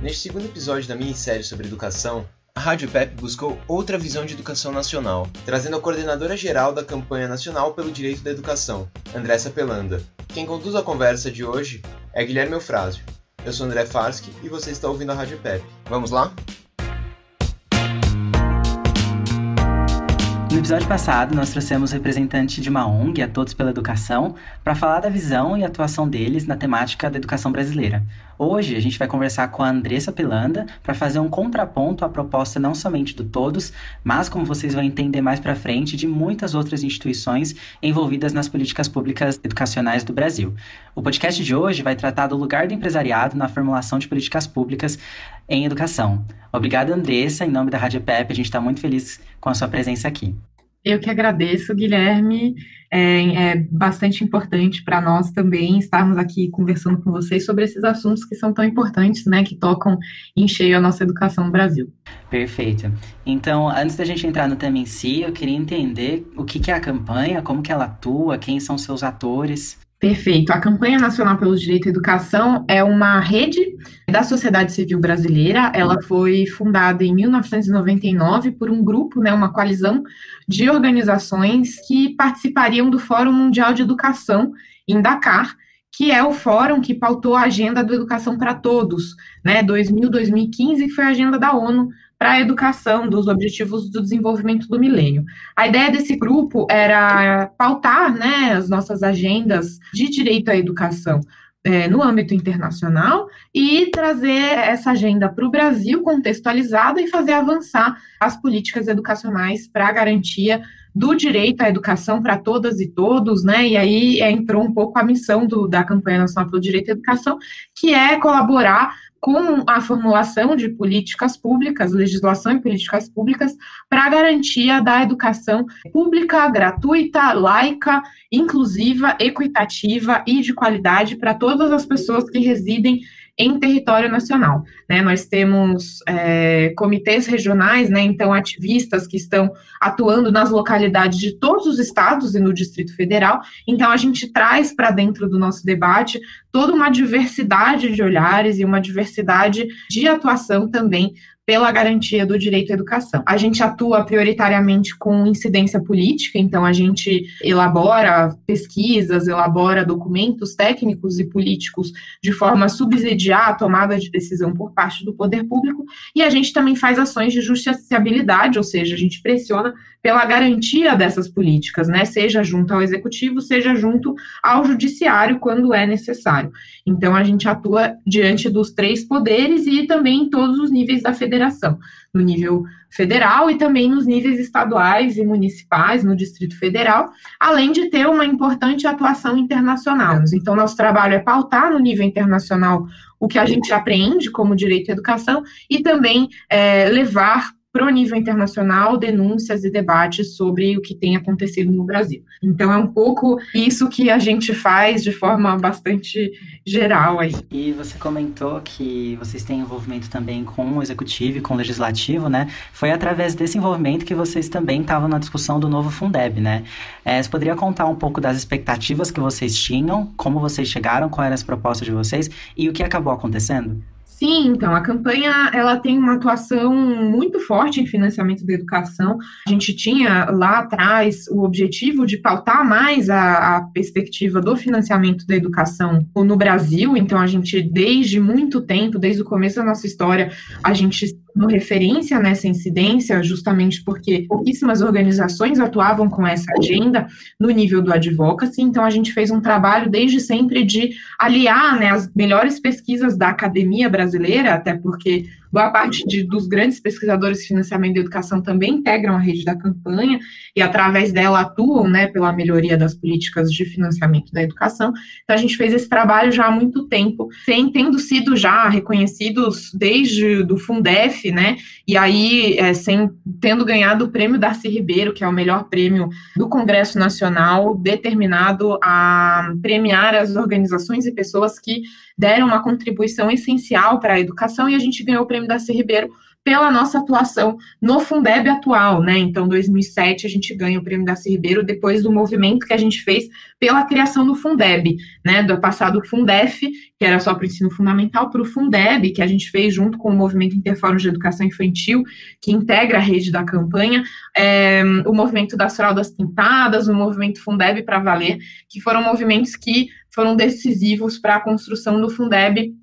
Neste segundo episódio da minissérie sobre educação, a Rádio PEP buscou outra visão de educação nacional, trazendo a coordenadora geral da campanha nacional pelo direito da educação, Andressa Pelanda. Quem conduz a conversa de hoje é Guilherme Eufrásio. Eu sou André Farsky e você está ouvindo a Rádio PEP. Vamos lá? No episódio passado, nós trouxemos representante de uma ONG, a Todos pela Educação, para falar da visão e atuação deles na temática da educação brasileira. Hoje, a gente vai conversar com a Andressa Pelanda para fazer um contraponto à proposta não somente do Todos, mas, como vocês vão entender mais para frente, de muitas outras instituições envolvidas nas políticas públicas educacionais do Brasil. O podcast de hoje vai tratar do lugar do empresariado na formulação de políticas públicas em educação. Obrigado, Andressa. Em nome da Rádio PEP, a gente está muito feliz com a sua presença aqui. Eu que agradeço, Guilherme. É, é bastante importante para nós também estarmos aqui conversando com vocês sobre esses assuntos que são tão importantes, né, que tocam em cheio a nossa educação no Brasil. Perfeito. Então, antes da gente entrar no tema em si, eu queria entender o que, que é a campanha, como que ela atua, quem são seus atores. Perfeito. A Campanha Nacional pelo Direito à Educação é uma rede da sociedade civil brasileira. Ela foi fundada em 1999 por um grupo, né, uma coalizão de organizações que participariam do Fórum Mundial de Educação em Dakar, que é o fórum que pautou a agenda da educação para todos, né, 2000-2015, que foi a agenda da ONU para a educação dos objetivos do desenvolvimento do milênio. A ideia desse grupo era pautar né, as nossas agendas de direito à educação é, no âmbito internacional e trazer essa agenda para o Brasil contextualizada e fazer avançar as políticas educacionais para a garantia do direito à educação para todas e todos, né? E aí entrou um pouco a missão do, da campanha nacional pelo direito à educação, que é colaborar com a formulação de políticas públicas, legislação e políticas públicas para a garantia da educação pública, gratuita, laica, inclusiva, equitativa e de qualidade para todas as pessoas que residem em território nacional. Né? Nós temos é, comitês regionais, né, então ativistas que estão atuando nas localidades de todos os estados e no Distrito Federal. Então a gente traz para dentro do nosso debate toda uma diversidade de olhares e uma diversidade de atuação também pela garantia do direito à educação. A gente atua prioritariamente com incidência política, então a gente elabora pesquisas, elabora documentos técnicos e políticos de forma a subsidiar a tomada de decisão por parte do poder público, e a gente também faz ações de justiciabilidade, ou seja, a gente pressiona pela garantia dessas políticas, né, seja junto ao executivo, seja junto ao judiciário quando é necessário. Então a gente atua diante dos três poderes e também em todos os níveis da federação no nível federal e também nos níveis estaduais e municipais, no Distrito Federal, além de ter uma importante atuação internacional. Então, nosso trabalho é pautar no nível internacional o que a gente aprende como direito à educação e também é, levar para o nível internacional denúncias e debates sobre o que tem acontecido no Brasil. Então é um pouco isso que a gente faz de forma bastante geral aí. E você comentou que vocês têm envolvimento também com o executivo e com o legislativo, né? Foi através desse envolvimento que vocês também estavam na discussão do novo Fundeb, né? É, você poderia contar um pouco das expectativas que vocês tinham, como vocês chegaram, quais eram as propostas de vocês e o que acabou acontecendo? Sim, então a campanha ela tem uma atuação muito forte em financiamento da educação. A gente tinha lá atrás o objetivo de pautar mais a, a perspectiva do financiamento da educação no Brasil. Então a gente desde muito tempo, desde o começo da nossa história, a gente como referência nessa incidência, justamente porque pouquíssimas organizações atuavam com essa agenda no nível do advocacy, então a gente fez um trabalho desde sempre de aliar né, as melhores pesquisas da academia brasileira, até porque Boa parte de, dos grandes pesquisadores de financiamento da educação também integram a rede da campanha e, através dela, atuam né, pela melhoria das políticas de financiamento da educação. Então, a gente fez esse trabalho já há muito tempo, sem tendo sido já reconhecidos desde do Fundef, né? E aí, é, sem tendo ganhado o prêmio Darcy Ribeiro, que é o melhor prêmio do Congresso Nacional, determinado a premiar as organizações e pessoas que deram uma contribuição essencial para a educação, e a gente ganhou o prêmio Prêmio Darcy Ribeiro pela nossa atuação no Fundeb atual, né? Então, 2007 a gente ganha o prêmio Darcy Ribeiro depois do movimento que a gente fez pela criação do Fundeb, né? Do passado Fundef, que era só para o ensino fundamental, para o Fundeb, que a gente fez junto com o Movimento Interfórum de Educação Infantil, que integra a rede da campanha, é, o movimento das fraldas pintadas, o movimento Fundeb para valer, que foram movimentos que foram decisivos para a construção do Fundeb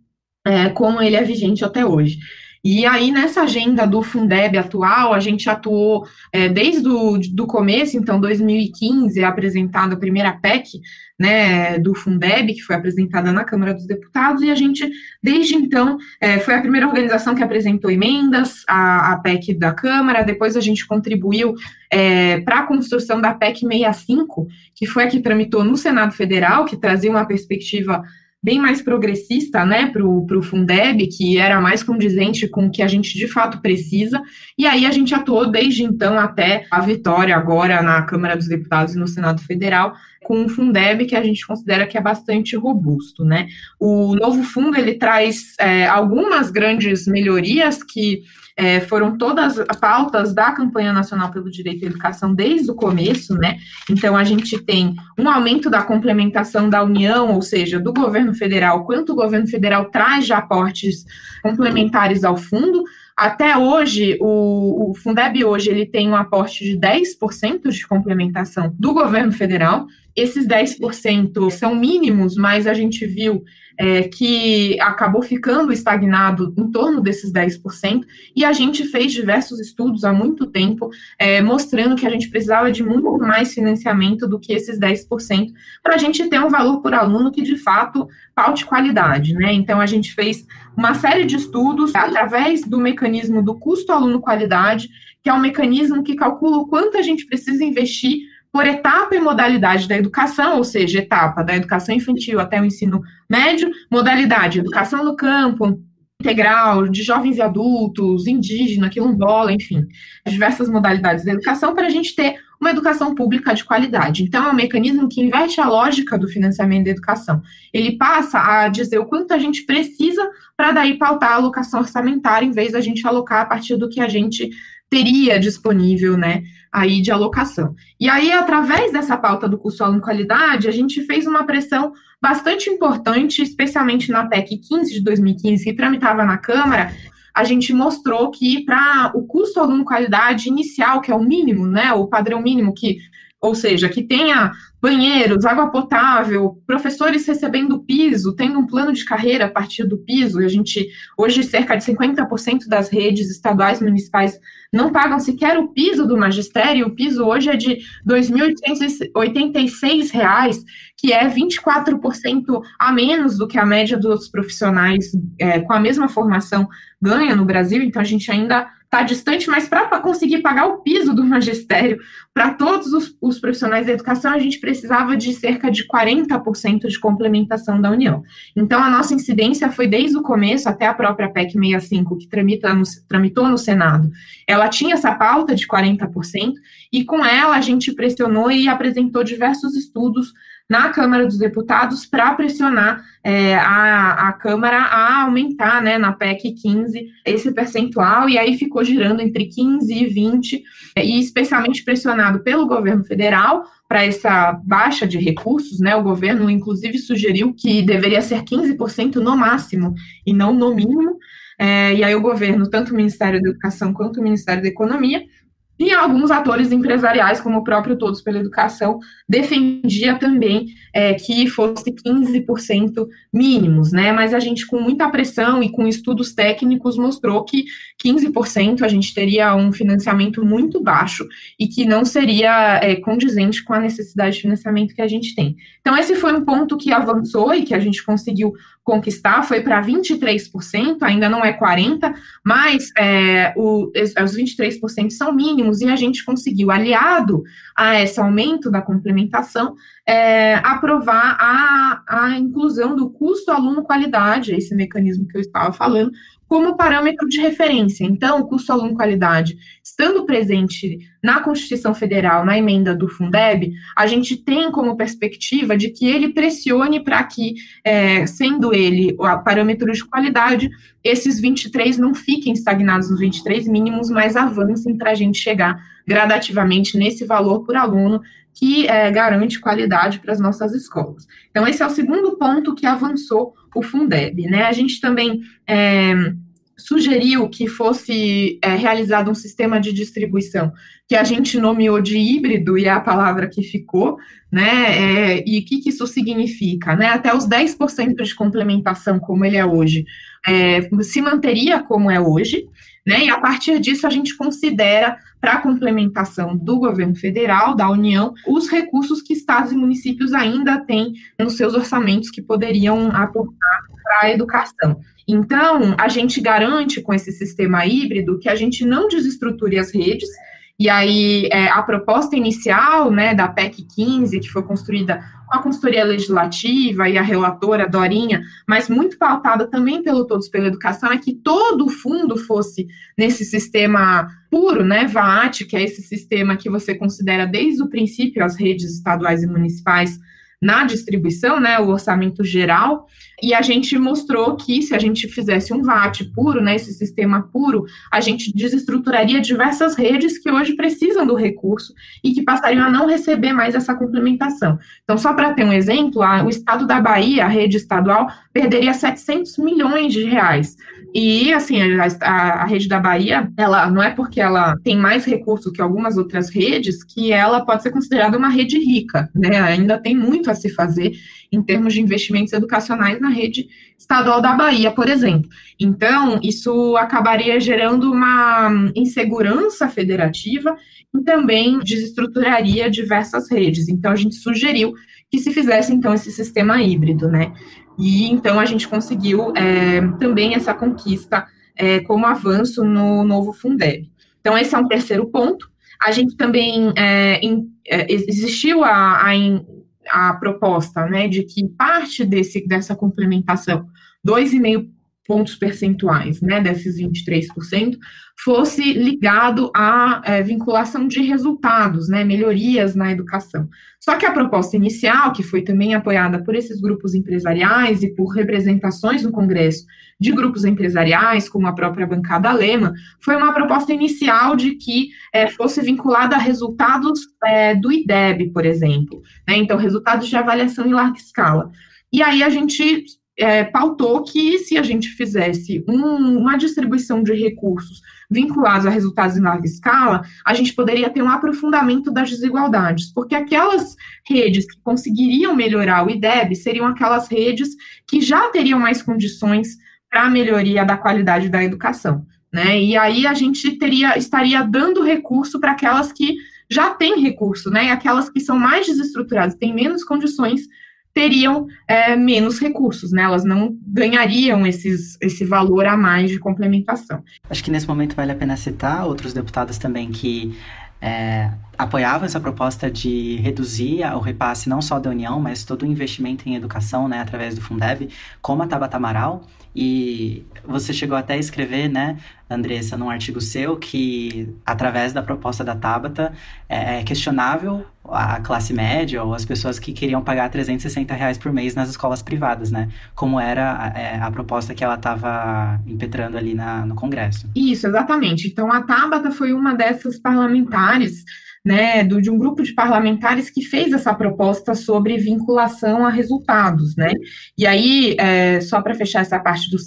é, como ele é vigente até hoje. E aí, nessa agenda do Fundeb atual, a gente atuou é, desde o do começo, então, 2015, é apresentada a primeira PEC né, do Fundeb, que foi apresentada na Câmara dos Deputados, e a gente, desde então, é, foi a primeira organização que apresentou emendas à, à PEC da Câmara, depois a gente contribuiu é, para a construção da PEC 65, que foi a que tramitou no Senado Federal, que trazia uma perspectiva bem mais progressista, né, para o Fundeb, que era mais condizente com o que a gente de fato precisa, e aí a gente atuou desde então até a vitória agora na Câmara dos Deputados e no Senado Federal, com um Fundeb que a gente considera que é bastante robusto, né. O novo fundo, ele traz é, algumas grandes melhorias que é, foram todas pautas da campanha nacional pelo direito à educação desde o começo, né? Então a gente tem um aumento da complementação da União, ou seja, do governo federal, quanto o governo federal traz de aportes complementares ao fundo. Até hoje, o, o Fundeb hoje ele tem um aporte de 10% de complementação do governo federal. Esses 10% são mínimos, mas a gente viu é, que acabou ficando estagnado em torno desses 10%, e a gente fez diversos estudos há muito tempo é, mostrando que a gente precisava de muito mais financiamento do que esses 10%, para a gente ter um valor por aluno que de fato paute qualidade, né? Então a gente fez uma série de estudos através do mecanismo do custo aluno qualidade, que é um mecanismo que calcula o quanto a gente precisa investir por etapa e modalidade da educação, ou seja, etapa da educação infantil até o ensino médio, modalidade educação no campo, integral, de jovens e adultos, indígena, quilombola, enfim, diversas modalidades da educação para a gente ter uma educação pública de qualidade. Então, é um mecanismo que inverte a lógica do financiamento da educação. Ele passa a dizer o quanto a gente precisa para daí pautar a alocação orçamentária, em vez da gente alocar a partir do que a gente teria disponível, né, aí de alocação. E aí, através dessa pauta do custo aluno qualidade, a gente fez uma pressão bastante importante, especialmente na PEC 15 de 2015, que tramitava na Câmara, a gente mostrou que para o custo aluno qualidade inicial, que é o mínimo, né, o padrão mínimo que ou seja, que tenha banheiros, água potável, professores recebendo piso, tendo um plano de carreira a partir do piso, e a gente, hoje, cerca de 50% das redes estaduais municipais não pagam sequer o piso do magistério, o piso hoje é de R$ 2.886, que é 24% a menos do que a média dos profissionais é, com a mesma formação ganha no Brasil, então a gente ainda está distante, mas para conseguir pagar o piso do magistério para todos os, os, profissionais da educação, a gente precisava de cerca de 40% de complementação da União. Então, a nossa incidência foi desde o começo, até a própria PEC 65, que tramita no, tramitou no Senado. Ela tinha essa pauta de 40%, e com ela a gente pressionou e apresentou diversos estudos na Câmara dos Deputados para pressionar é, a, a Câmara a aumentar, né, na PEC 15, esse percentual, e aí ficou girando entre 15 e 20, e especialmente pressionado pelo governo federal para essa baixa de recursos, né, o governo inclusive sugeriu que deveria ser 15% no máximo, e não no mínimo, é, e aí o governo, tanto o Ministério da Educação quanto o Ministério da Economia, e alguns atores empresariais, como o próprio Todos pela Educação, defendia também é, que fosse 15% mínimos, né? Mas a gente, com muita pressão e com estudos técnicos, mostrou que 15% a gente teria um financiamento muito baixo e que não seria é, condizente com a necessidade de financiamento que a gente tem. Então, esse foi um ponto que avançou e que a gente conseguiu conquistar, foi para 23%, ainda não é 40%, mas é, o, os 23% são mínimos e a gente conseguiu, aliado a esse aumento da complementação, é, aprovar a, a inclusão do custo aluno-qualidade, esse mecanismo que eu estava falando, como parâmetro de referência. Então, o custo aluno-qualidade, estando presente na Constituição Federal, na emenda do Fundeb, a gente tem como perspectiva de que ele pressione para que, é, sendo ele o parâmetro de qualidade, esses 23 não fiquem estagnados nos 23 mínimos, mas avancem para a gente chegar gradativamente nesse valor por aluno que é, garante qualidade para as nossas escolas. Então, esse é o segundo ponto que avançou o Fundeb. Né? A gente também é, sugeriu que fosse é, realizado um sistema de distribuição que a gente nomeou de híbrido, e é a palavra que ficou, né? É, e o que, que, isso significa? Né? Até os 10% de complementação, como ele é hoje, é, se manteria como é hoje, né? E a partir disso a gente considera para a complementação do governo federal, da União, os recursos que estados e municípios ainda têm nos seus orçamentos que poderiam aportar para a educação. Então, a gente garante com esse sistema híbrido que a gente não desestruture as redes, e aí, é, a proposta inicial né, da PEC 15, que foi construída com a consultoria legislativa e a relatora Dorinha, mas muito pautada também pelo Todos pela Educação, é que todo o fundo fosse nesse sistema puro, né, VAT, que é esse sistema que você considera desde o princípio as redes estaduais e municipais na distribuição, né, o orçamento geral, e a gente mostrou que se a gente fizesse um VAT puro, né, esse sistema puro, a gente desestruturaria diversas redes que hoje precisam do recurso e que passariam a não receber mais essa complementação. Então, só para ter um exemplo, a, o estado da Bahia, a rede estadual, perderia 700 milhões de reais. E, assim, a, a, rede da Bahia, ela não é porque ela tem mais recursos que algumas outras redes que ela pode ser considerada uma rede rica, né? Ainda tem muito a se fazer em termos de investimentos educacionais na rede estadual da Bahia, por exemplo. Então, isso acabaria gerando uma insegurança federativa e também desestruturaria diversas redes. Então, a gente sugeriu que se fizesse, então, esse sistema híbrido, né? E então a gente conseguiu é, também essa conquista é, como avanço no novo Fundeb. Então, esse é um terceiro ponto. A gente também é, em, é, existiu a, a, a, proposta né, de que parte desse, dessa complementação, 2,5 pontos percentuais, né, desses 23%, fosse ligado à é, vinculação de resultados, né, melhorias na educação. Só que a proposta inicial, que foi também apoiada por esses grupos empresariais e por representações no Congresso de grupos empresariais, como a própria bancada alemã, foi uma proposta inicial de que é, fosse vinculada a resultados é, do IDEB, por exemplo, né, então resultados de avaliação em larga escala. E aí a gente é, pautou que se a gente fizesse um, uma distribuição de recursos vinculados a resultados em larga escala, a gente poderia ter um aprofundamento das desigualdades, porque aquelas redes que conseguiriam melhorar o IDEB seriam aquelas redes que já teriam mais condições para a melhoria da qualidade da educação. Né? E aí a gente teria, estaria dando recurso para aquelas que já têm recurso, né? Aquelas que são mais desestruturadas, têm menos condições teriam é, menos recursos, né? Elas não ganhariam esses, esse valor a mais de complementação. Acho que nesse momento vale a pena citar outros deputados também que é, apoiavam essa proposta de reduzir o repasse não só da União, mas todo o investimento em educação, né, através do Fundeb, como a Tabata Amaral, e você chegou até a escrever, né, Andressa, num artigo seu, que através da proposta da Tabata é, é questionável a classe média ou as pessoas que queriam pagar 360 reais por mês nas escolas privadas, né? Como era a, é, a proposta que ela estava impetrando ali na, no Congresso. Isso, exatamente. Então, a Tabata foi uma dessas parlamentares né, do, de um grupo de parlamentares que fez essa proposta sobre vinculação a resultados, né? E aí, é, só para fechar essa parte do,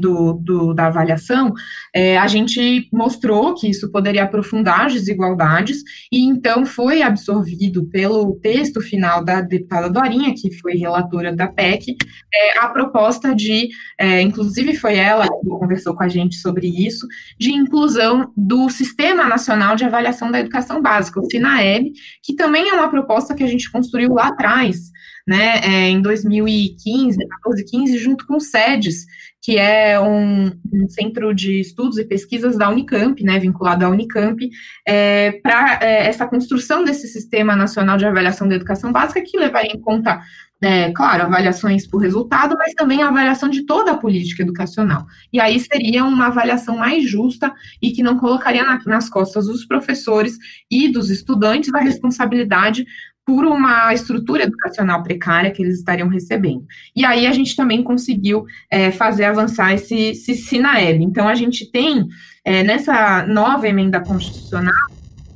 do, do da avaliação, é, a gente mostrou que isso poderia aprofundar as desigualdades, e então foi absorvido pelo texto final da deputada Dorinha, que foi relatora da PEC, é, a proposta de, é, inclusive foi ela que conversou com a gente sobre isso, de inclusão do Sistema Nacional de Avaliação da Educação Básica, SINAEB, que também é uma proposta que a gente construiu lá atrás, né, é, em 2015, 14, 15, junto com o SEDES, que é um, um, centro de estudos e pesquisas da Unicamp, né, vinculado à Unicamp, é, para é, essa construção desse Sistema Nacional de Avaliação da Educação Básica, que levaria em conta é, claro, avaliações por resultado, mas também a avaliação de toda a política educacional. E aí seria uma avaliação mais justa e que não colocaria na, nas costas dos professores e dos estudantes a responsabilidade por uma estrutura educacional precária que eles estariam recebendo. E aí a gente também conseguiu é, fazer avançar esse, esse SINAEB. Então, a gente tem, é, nessa nova emenda constitucional,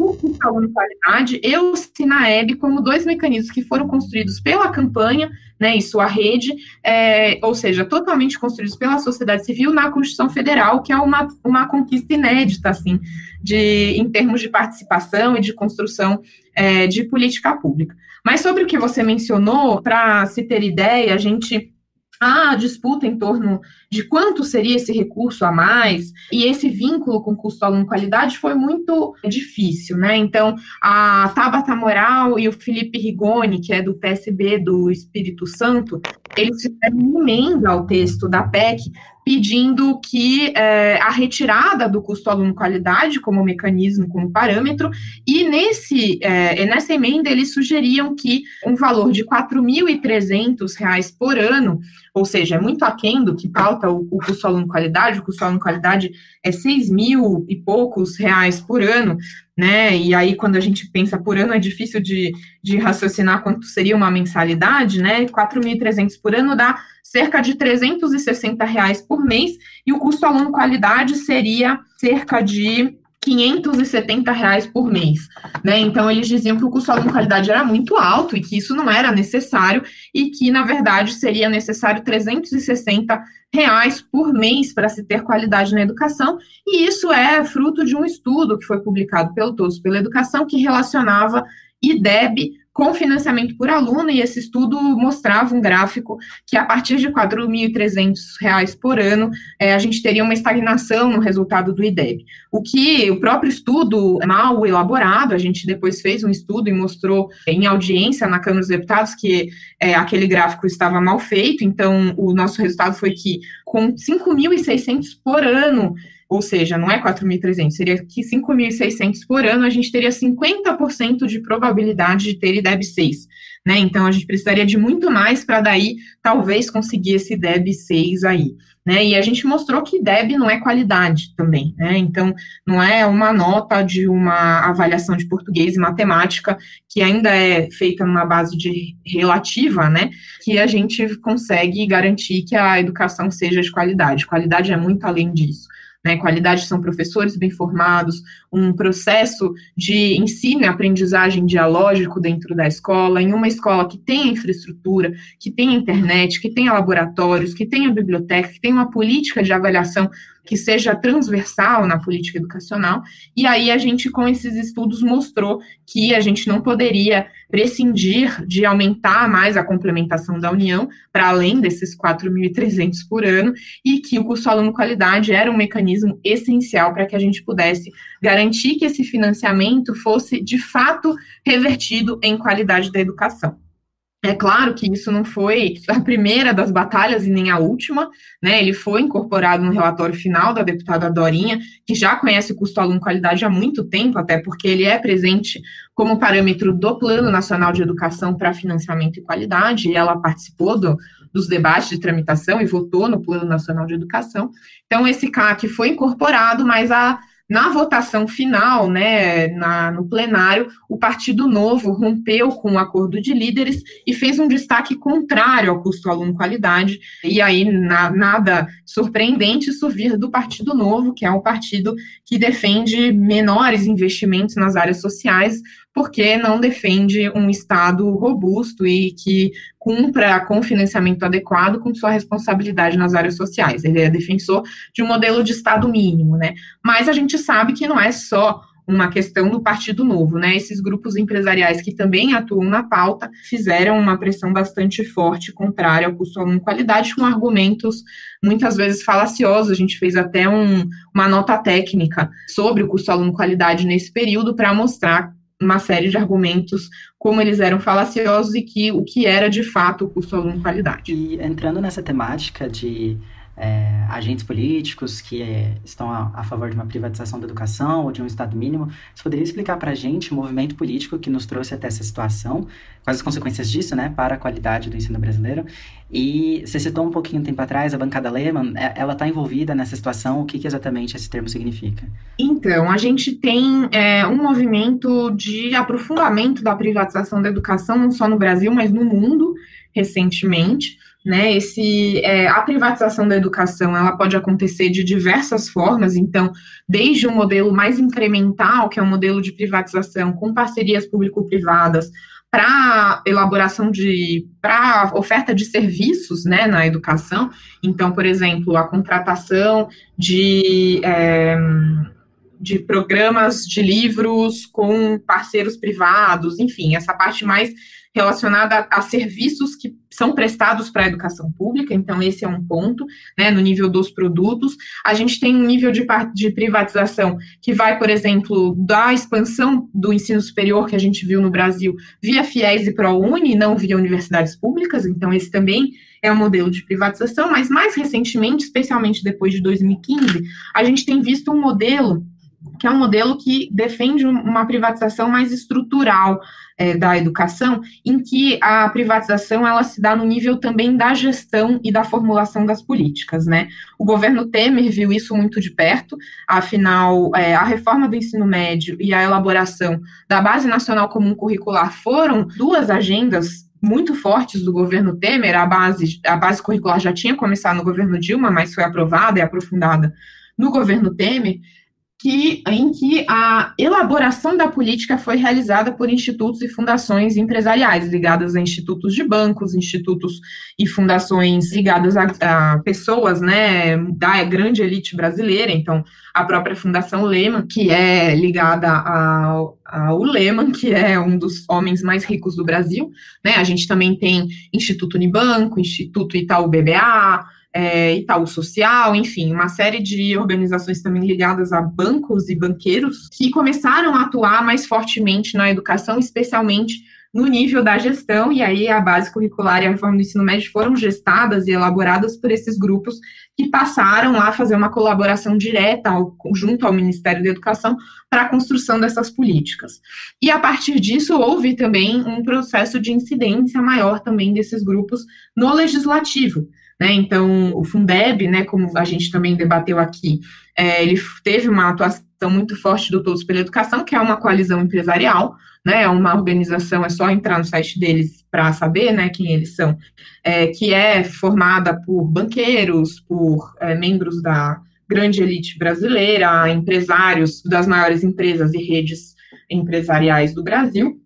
o Aluno Qualidade e o Sinaeb como dois mecanismos que foram construídos pela campanha, né, e sua rede, é, ou seja, totalmente construídos pela sociedade civil na Constituição Federal, que é uma, uma conquista inédita, assim, de, em termos de participação e de construção é, de política pública. Mas sobre o que você mencionou, para se ter ideia, a gente a disputa em torno de quanto seria esse recurso a mais, e esse vínculo com custo aluno qualidade foi muito difícil, né? Então, a Tabata Moral e o Felipe Rigoni, que é do PSB do Espírito Santo, eles fizeram uma emenda ao texto da PEC pedindo que é, a retirada do custo aluno qualidade como mecanismo, como parâmetro, e nesse, é, nessa emenda eles sugeriam que um valor de R$ 4.300 por ano, ou seja, é muito aquém do que pauta o, o custo aluno qualidade, o custo aluno qualidade é 6 mil e poucos reais por ano, né? E aí, quando a gente pensa por ano, é difícil de, de raciocinar quanto seria uma mensalidade, né? 4.300 por ano dá cerca de 360 reais por mês, e o custo aluno qualidade seria cerca de 570 reais por mês, né? Então eles diziam que o custo aluno qualidade era muito alto e que isso não era necessário e que na verdade seria necessário 360 reais por mês para se ter qualidade na educação e isso é fruto de um estudo que foi publicado pelo Todos pela Educação que relacionava IDEB com financiamento por aluno, e esse estudo mostrava um gráfico que a partir de R$ 4.300 por ano, é, a gente teria uma estagnação no resultado do IDEB. O que o próprio estudo mal elaborado, a gente depois fez um estudo e mostrou em audiência na Câmara dos Deputados que é, aquele gráfico estava mal feito, então o nosso resultado foi que com 5.600 por ano ou seja, não é 4.300, seria que 5.600 por ano, a gente teria 50% de probabilidade de ter IDEB 6, né? Então, a gente precisaria de muito mais para daí, talvez, conseguir esse IDEB 6 aí, né? E a gente mostrou que IDEB não é qualidade também, né? Então, não é uma nota de uma avaliação de português e matemática, que ainda é feita numa base de relativa, né? Que a gente consegue garantir que a educação seja de qualidade. Qualidade é muito além disso. Né, qualidade são professores bem formados, um processo de ensino e aprendizagem dialógico dentro da escola, em uma escola que tenha infraestrutura, que tenha internet, que tenha laboratórios, que tenha biblioteca, que tenha uma política de avaliação que seja transversal na política educacional. E aí a gente, com esses estudos, mostrou que a gente não poderia prescindir de aumentar mais a complementação da União, para além desses 4.300 por ano, e que o custo aluno qualidade era um mecanismo essencial para que a gente pudesse garantir que esse financiamento fosse, de fato, revertido em qualidade da educação. É claro que isso não foi a primeira das batalhas e nem a última, né? Ele foi incorporado no relatório final da deputada Dorinha, que já conhece o custo aluno qualidade há muito tempo, até porque ele é presente como parâmetro do Plano Nacional de Educação para Financiamento e Qualidade, e ela participou do, dos debates de tramitação e votou no Plano Nacional de Educação. Então, esse CAC foi incorporado, mas a na votação final, né, na, no plenário, o Partido Novo rompeu com o acordo de líderes e fez um destaque contrário ao custo aluno qualidade. E aí, na, nada surpreendente isso vir do Partido Novo, que é um partido que defende menores investimentos nas áreas sociais, porque não defende um Estado robusto e que cumpra com financiamento adequado com sua responsabilidade nas áreas sociais. Ele é defensor de um modelo de Estado mínimo, né? Mas a gente sabe que não é só uma questão do Partido Novo, né? Esses grupos empresariais que também atuam na pauta fizeram uma pressão bastante forte contrária ao custo aluno qualidade, com argumentos muitas vezes falaciosos. A gente fez até um, uma nota técnica sobre o custo aluno qualidade nesse período para mostrar uma série de argumentos como eles eram falaciosos e que o que era de fato o custo aluno qualidade. E entrando nessa temática de é, agentes políticos que é, estão a, a, favor de uma privatização da educação ou de um Estado mínimo. Você poderia explicar para a gente o movimento político que nos trouxe até essa situação, quais as consequências disso, né, para a qualidade do ensino brasileiro? E você citou um pouquinho tempo atrás a bancada Lehman, é, ela está envolvida nessa situação, o que, que, exatamente esse termo significa? Então, a gente tem é, um movimento de aprofundamento da privatização da educação, não só no Brasil, mas no mundo, recentemente né? Esse, é, a privatização da educação ela pode acontecer de diversas formas, então, desde um modelo mais incremental, que é um modelo de privatização com parcerias público-privadas, para elaboração de para oferta de serviços né, na educação. Então, por exemplo, a contratação de, é, de programas de livros com parceiros privados, enfim, essa parte mais relacionada a, serviços que são prestados para a educação pública, então esse é um ponto, né, no nível dos produtos. A gente tem um nível de, de privatização que vai, por exemplo, da expansão do ensino superior que a gente viu no Brasil via FIES e ProUni, não via universidades públicas, então esse também é um modelo de privatização, mas mais recentemente, especialmente depois de 2015, a gente tem visto um modelo que é um modelo que defende uma privatização mais estrutural é, da educação, em que a privatização ela se dá no nível também da gestão e da formulação das políticas, né? O governo Temer viu isso muito de perto, afinal, é, a reforma do ensino médio e a elaboração da Base Nacional Comum Curricular foram duas agendas muito fortes do governo Temer, a base, a base curricular já tinha começado no governo Dilma, mas foi aprovada e aprofundada no governo Temer, que, em que a elaboração da política foi realizada por institutos e fundações empresariais, ligadas a institutos de bancos, institutos e fundações ligadas a, a pessoas né, da grande elite brasileira, então a própria Fundação Lehman, que é ligada ao, ao Lehman, que é um dos homens mais ricos do Brasil, né? A gente também tem Instituto Unibanco, Instituto Itaú BBA, é, Itaú Social, enfim, uma série de organizações também ligadas a bancos e banqueiros que começaram a atuar mais fortemente na educação, especialmente no nível da gestão, e aí a base curricular e a reforma do ensino médio foram gestadas e elaboradas por esses grupos que passaram a fazer uma colaboração direta ao, junto ao Ministério da Educação para a construção dessas políticas. E a partir disso houve também um processo de incidência maior também desses grupos no legislativo. Né? Então, o Fundeb, né, como a gente também debateu aqui, é, ele teve uma atuação muito forte do Todos pela Educação, que é uma coalizão empresarial, né, é uma organização, é só entrar no site deles para saber né, quem eles são, é, que é formada por banqueiros, por é, membros da grande elite brasileira, empresários das maiores empresas e redes empresariais do Brasil,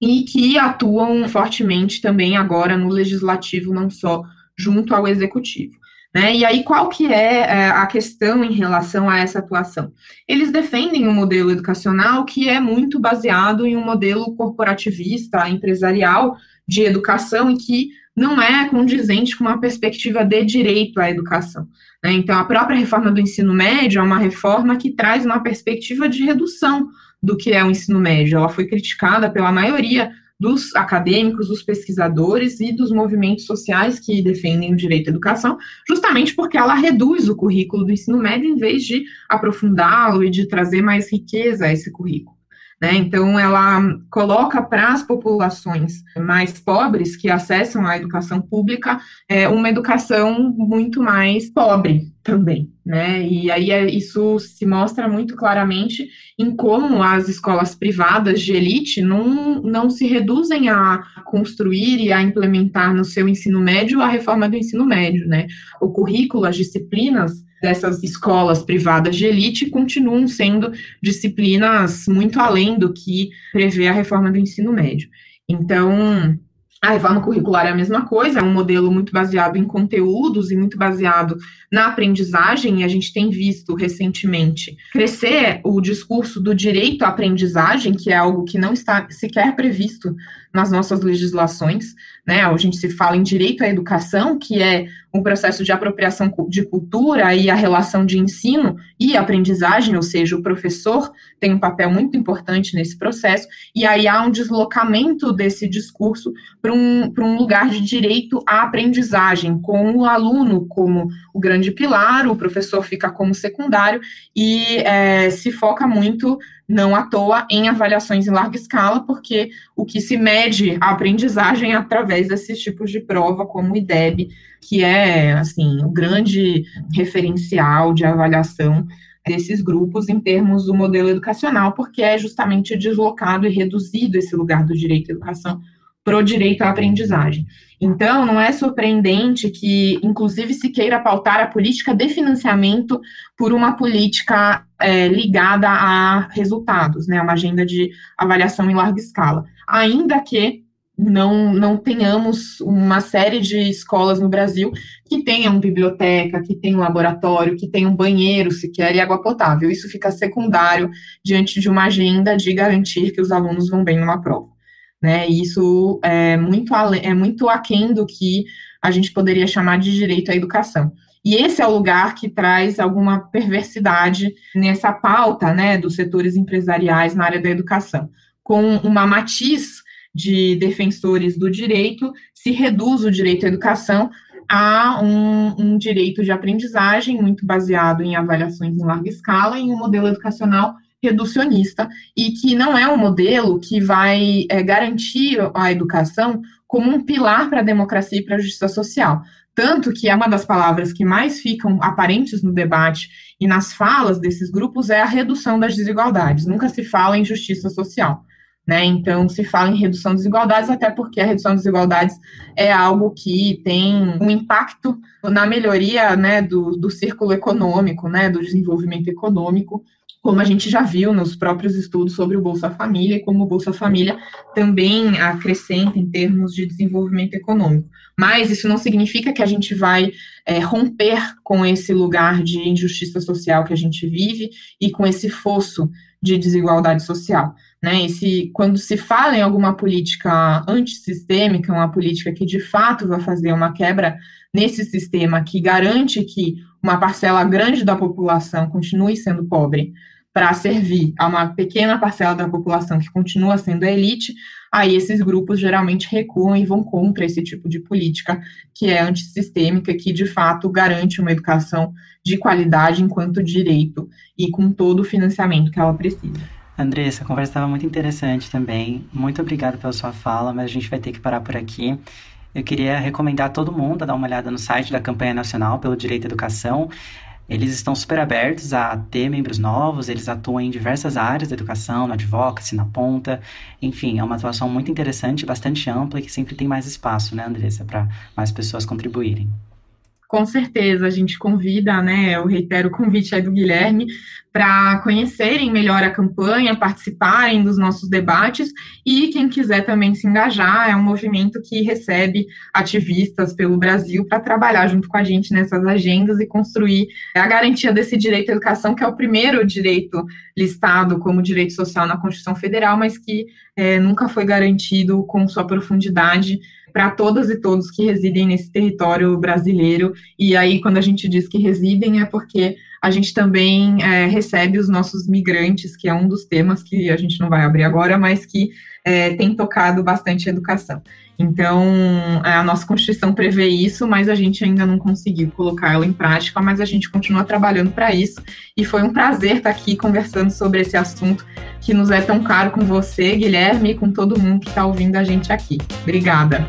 e que atuam fortemente também agora no legislativo, não só junto ao executivo. Né? E aí, qual que é, é a questão em relação a essa atuação? Eles defendem um modelo educacional que é muito baseado em um modelo corporativista, empresarial, de educação, e que não é condizente com uma perspectiva de direito à educação. Né? Então, a própria reforma do ensino médio é uma reforma que traz uma perspectiva de redução do que é o ensino médio. Ela foi criticada pela maioria dos acadêmicos, dos pesquisadores e dos movimentos sociais que defendem o direito à educação, justamente porque ela reduz o currículo do ensino médio em vez de aprofundá-lo e de trazer mais riqueza a esse currículo. Né? Então, ela coloca para as populações mais pobres que acessam a educação pública é, uma educação muito mais pobre também. Né? E aí é, isso se mostra muito claramente em como as escolas privadas de elite não, não se reduzem a construir e a implementar no seu ensino médio a reforma do ensino médio. Né? O currículo, as disciplinas dessas escolas privadas de elite continuam sendo disciplinas muito além do que prevê a reforma do ensino médio. Então, a reforma curricular é a mesma coisa, é um modelo muito baseado em conteúdos e muito baseado na aprendizagem, e a gente tem visto recentemente crescer o discurso do direito à aprendizagem, que é algo que não está sequer previsto nas nossas legislações, né? A gente se fala em direito à educação, que é um processo de apropriação de cultura e a relação de ensino e aprendizagem, ou seja, o professor tem um papel muito importante nesse processo, e aí há um deslocamento desse discurso para um, um lugar de direito à aprendizagem, com o aluno como o grande pilar, o professor fica como secundário, e é, se foca muito não à toa em avaliações em larga escala, porque o que se mede a aprendizagem é através desses tipos de prova, como o IDEB, que é assim o grande referencial de avaliação desses grupos em termos do modelo educacional, porque é justamente deslocado e reduzido esse lugar do direito à educação para o direito à aprendizagem. Então, não é surpreendente que, inclusive, se queira pautar a política de financiamento por uma política é, ligada a resultados, né, uma agenda de avaliação em larga escala. Ainda que não, não tenhamos uma série de escolas no Brasil que tenham biblioteca, que tenham laboratório, que tenham banheiro sequer e água potável. Isso fica secundário diante de uma agenda de garantir que os alunos vão bem numa prova. Né? E isso é muito, é muito aquém do que a gente poderia chamar de direito à educação. E esse é o lugar que traz alguma perversidade nessa pauta né, dos setores empresariais na área da educação, com uma matiz de defensores do direito, se reduz o direito à educação a um, um, direito de aprendizagem muito baseado em avaliações em larga escala, em um modelo educacional reducionista, e que não é um modelo que vai é, garantir a educação como um pilar para a democracia e para a justiça social. Tanto que é uma das palavras que mais ficam aparentes no debate e nas falas desses grupos é a redução das desigualdades. Nunca se fala em justiça social. Né? Então, se fala em redução das desigualdades, até porque a redução das desigualdades é algo que tem um impacto na melhoria né, do, do círculo econômico, né, do desenvolvimento econômico, como a gente já viu nos próprios estudos sobre o Bolsa Família, e como o Bolsa Família também acrescenta em termos de desenvolvimento econômico. Mas isso não significa que a gente vai é, romper com esse lugar de injustiça social que a gente vive e com esse fosso de desigualdade social. Né? Quando se fala em alguma política antissistêmica, uma política que de fato vai fazer uma quebra nesse sistema que garante que uma parcela grande da população continue sendo pobre para servir a uma pequena parcela da população que continua sendo a elite, aí esses grupos geralmente recuam e vão contra esse tipo de política que é antissistêmica, que de fato garante uma educação de qualidade enquanto direito e com todo o financiamento que ela precisa. Andressa, a conversa estava muito interessante também. Muito obrigado pela sua fala, mas a gente vai ter que parar por aqui. Eu queria recomendar a todo mundo a dar uma olhada no site da Campanha Nacional pelo Direito à Educação. Eles estão super abertos a ter membros novos, eles atuam em diversas áreas da educação, na advocacy, na ponta. Enfim, é uma atuação muito interessante, bastante ampla e que sempre tem mais espaço, né, Andressa, para mais pessoas contribuírem. Com certeza, a gente convida, né? Eu reitero o convite aí do Guilherme para conhecerem melhor a campanha, participarem dos nossos debates e quem quiser também se engajar, é um movimento que recebe ativistas pelo Brasil para trabalhar junto com a gente nessas agendas e construir a garantia desse direito à educação, que é o primeiro direito listado como direito social na Constituição Federal, mas que é, nunca foi garantido com sua profundidade para todas e todos que residem nesse território brasileiro. E aí, quando a gente diz que residem, é porque a gente também é, recebe os nossos migrantes, que é um dos temas que a gente não vai abrir agora, mas que é, tem tocado bastante a educação. Então, a nossa Constituição prevê isso, mas a gente ainda não conseguiu colocar ela em prática, mas a gente continua trabalhando para isso. E foi um prazer estar aqui conversando sobre esse assunto que nos é tão caro com você, Guilherme, e com todo mundo que está ouvindo a gente aqui. Obrigada.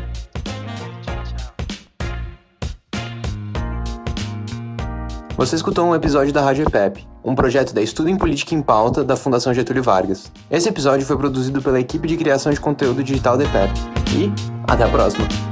Você escutou um episódio da Rádio EPEP, um projeto da Estudo em Política em Pauta da Fundação Getúlio Vargas. Esse episódio foi produzido pela equipe de criação de conteúdo digital da EPEP. E até a próxima!